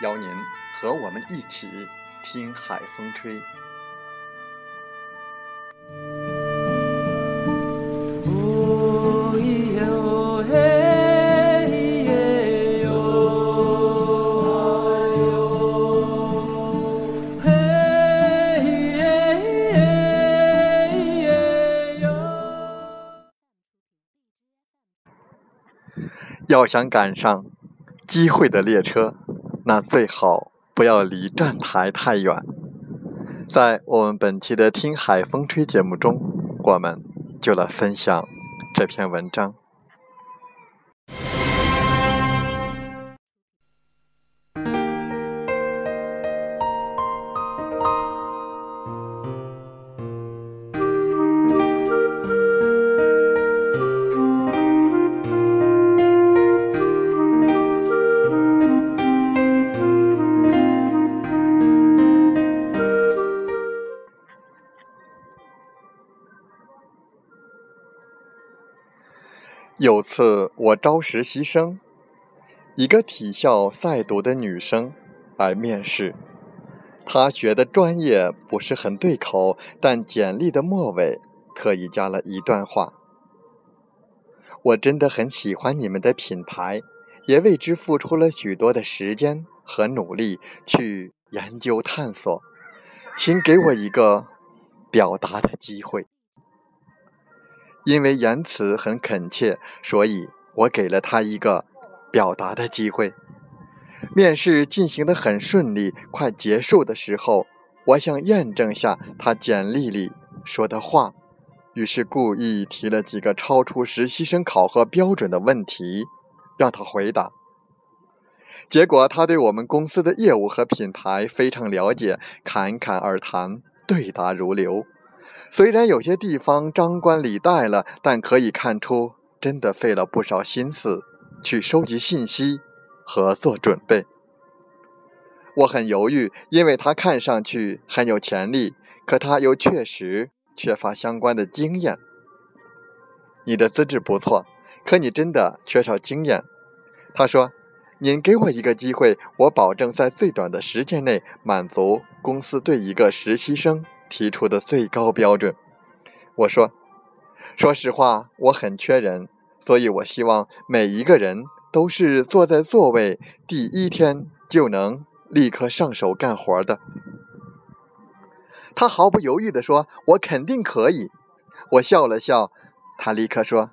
邀您和我们一起听海风吹。要想赶上机会的列车。那最好不要离站台太远。在我们本期的《听海风吹》节目中，我们就来分享这篇文章。有次我招实习生，一个体校在读的女生来面试。她学的专业不是很对口，但简历的末尾特意加了一段话：“我真的很喜欢你们的品牌，也为之付出了许多的时间和努力去研究探索，请给我一个表达的机会。”因为言辞很恳切，所以我给了他一个表达的机会。面试进行的很顺利，快结束的时候，我想验证下他简历里说的话，于是故意提了几个超出实习生考核标准的问题，让他回答。结果他对我们公司的业务和品牌非常了解，侃侃而谈，对答如流。虽然有些地方张冠李戴了，但可以看出真的费了不少心思去收集信息和做准备。我很犹豫，因为他看上去很有潜力，可他又确实缺乏相关的经验。你的资质不错，可你真的缺少经验。他说：“您给我一个机会，我保证在最短的时间内满足公司对一个实习生。”提出的最高标准，我说，说实话，我很缺人，所以我希望每一个人都是坐在座位第一天就能立刻上手干活的。他毫不犹豫地说：“我肯定可以。”我笑了笑，他立刻说：“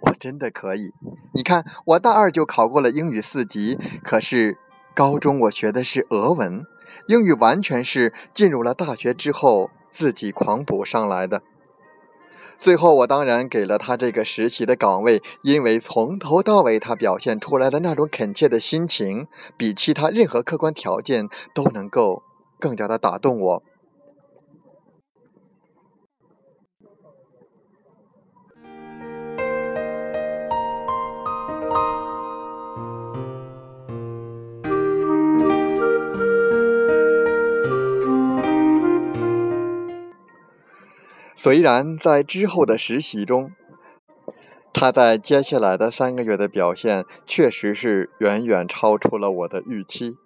我真的可以。你看，我大二就考过了英语四级，可是高中我学的是俄文。”英语完全是进入了大学之后自己狂补上来的。最后，我当然给了他这个实习的岗位，因为从头到尾他表现出来的那种恳切的心情，比其他任何客观条件都能够更加的打动我。虽然在之后的实习中，他在接下来的三个月的表现确实是远远超出了我的预期。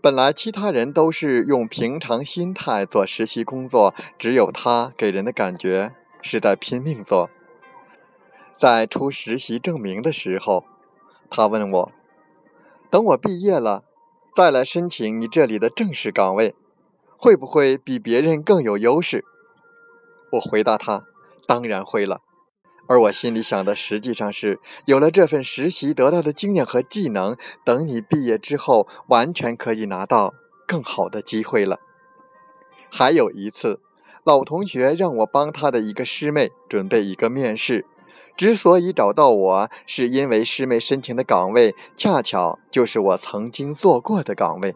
本来其他人都是用平常心态做实习工作，只有他给人的感觉是在拼命做。在出实习证明的时候，他问我：“等我毕业了，再来申请你这里的正式岗位，会不会比别人更有优势？”我回答他：“当然会了。”而我心里想的实际上是，有了这份实习得到的经验和技能，等你毕业之后，完全可以拿到更好的机会了。还有一次，老同学让我帮他的一个师妹准备一个面试。之所以找到我，是因为师妹申请的岗位恰巧就是我曾经做过的岗位。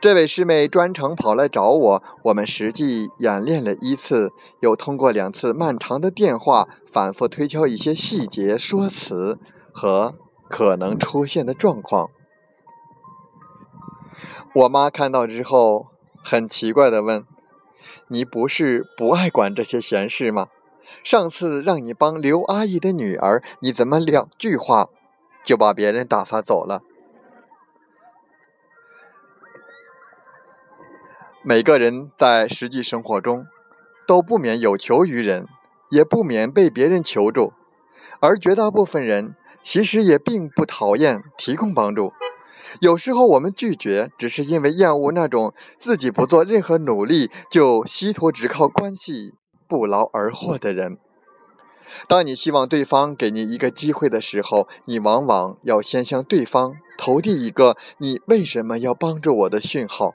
这位师妹专程跑来找我，我们实际演练了一次，又通过两次漫长的电话反复推敲一些细节、说辞和可能出现的状况。我妈看到之后，很奇怪的问：“你不是不爱管这些闲事吗？”上次让你帮刘阿姨的女儿，你怎么两句话就把别人打发走了？每个人在实际生活中都不免有求于人，也不免被别人求助，而绝大部分人其实也并不讨厌提供帮助。有时候我们拒绝，只是因为厌恶那种自己不做任何努力就稀图只靠关系。不劳而获的人。当你希望对方给你一个机会的时候，你往往要先向对方投递一个“你为什么要帮助我”的讯号。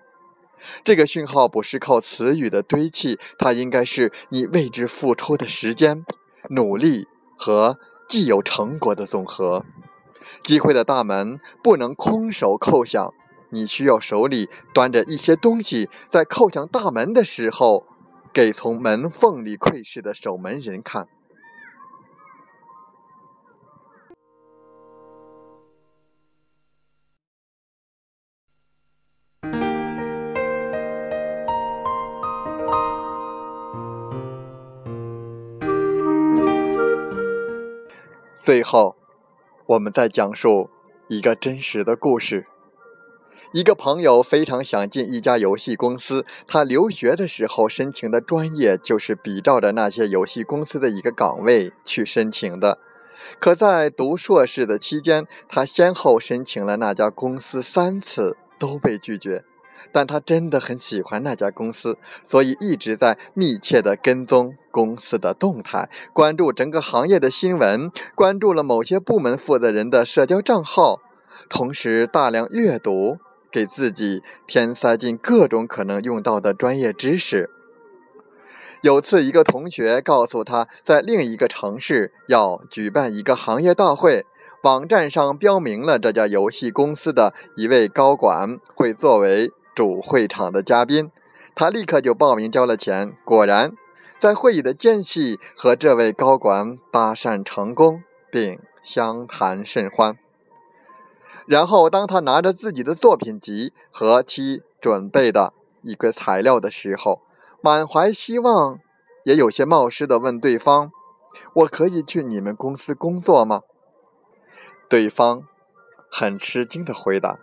这个讯号不是靠词语的堆砌，它应该是你为之付出的时间、努力和既有成果的总和。机会的大门不能空手叩响，你需要手里端着一些东西，在叩响大门的时候。给从门缝里窥视的守门人看。最后，我们再讲述一个真实的故事。一个朋友非常想进一家游戏公司，他留学的时候申请的专业就是比照着那些游戏公司的一个岗位去申请的。可在读硕士的期间，他先后申请了那家公司三次，都被拒绝。但他真的很喜欢那家公司，所以一直在密切的跟踪公司的动态，关注整个行业的新闻，关注了某些部门负责人的社交账号，同时大量阅读。给自己填塞进各种可能用到的专业知识。有次，一个同学告诉他在另一个城市要举办一个行业大会，网站上标明了这家游戏公司的一位高管会作为主会场的嘉宾。他立刻就报名交了钱，果然在会议的间隙和这位高管搭讪成功，并相谈甚欢。然后，当他拿着自己的作品集和其准备的一个材料的时候，满怀希望，也有些冒失的问对方：“我可以去你们公司工作吗？”对方很吃惊的回答：“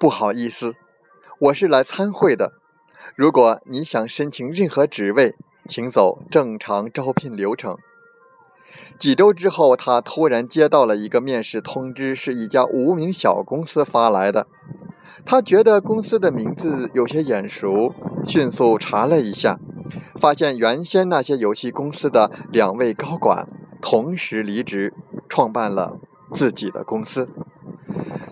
不好意思，我是来参会的。如果你想申请任何职位，请走正常招聘流程。”几周之后，他突然接到了一个面试通知，是一家无名小公司发来的。他觉得公司的名字有些眼熟，迅速查了一下，发现原先那些游戏公司的两位高管同时离职，创办了自己的公司。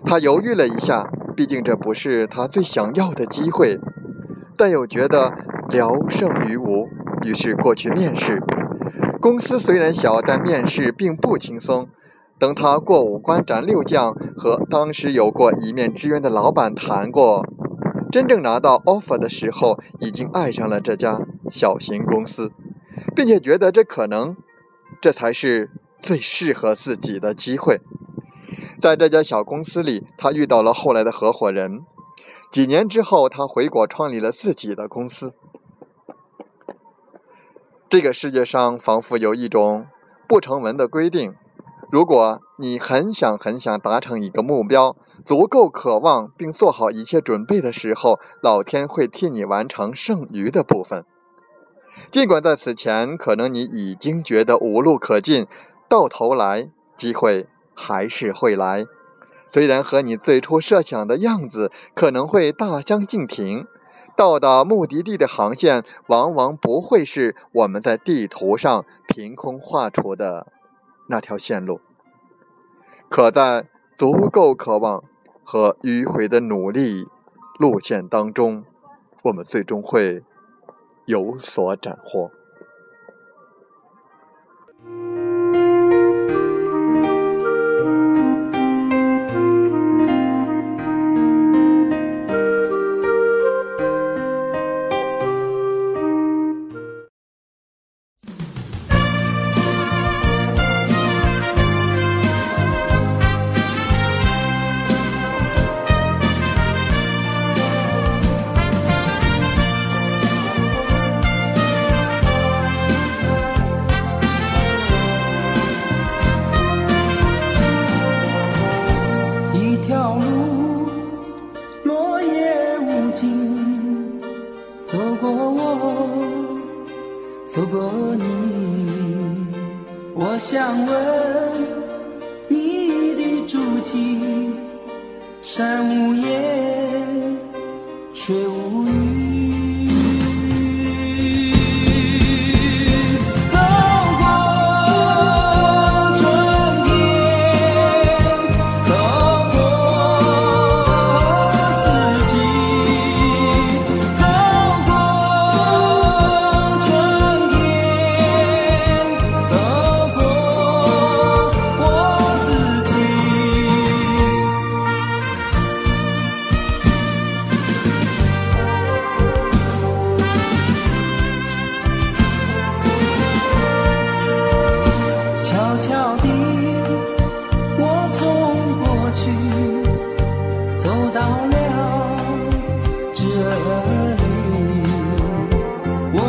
他犹豫了一下，毕竟这不是他最想要的机会，但又觉得聊胜于无，于是过去面试。公司虽然小，但面试并不轻松。等他过五关斩六将，和当时有过一面之缘的老板谈过，真正拿到 offer 的时候，已经爱上了这家小型公司，并且觉得这可能，这才是最适合自己的机会。在这家小公司里，他遇到了后来的合伙人。几年之后，他回国创立了自己的公司。这个世界上仿佛有一种不成文的规定：如果你很想很想达成一个目标，足够渴望并做好一切准备的时候，老天会替你完成剩余的部分。尽管在此前，可能你已经觉得无路可进，到头来机会还是会来。虽然和你最初设想的样子可能会大相径庭，到达目的地的航线往往不会是我们在地图上凭空画出的那条线路。可在足够渴望和迂回的努力路线当中，我们最终会有所斩获。我想问你的足迹，山无言，水无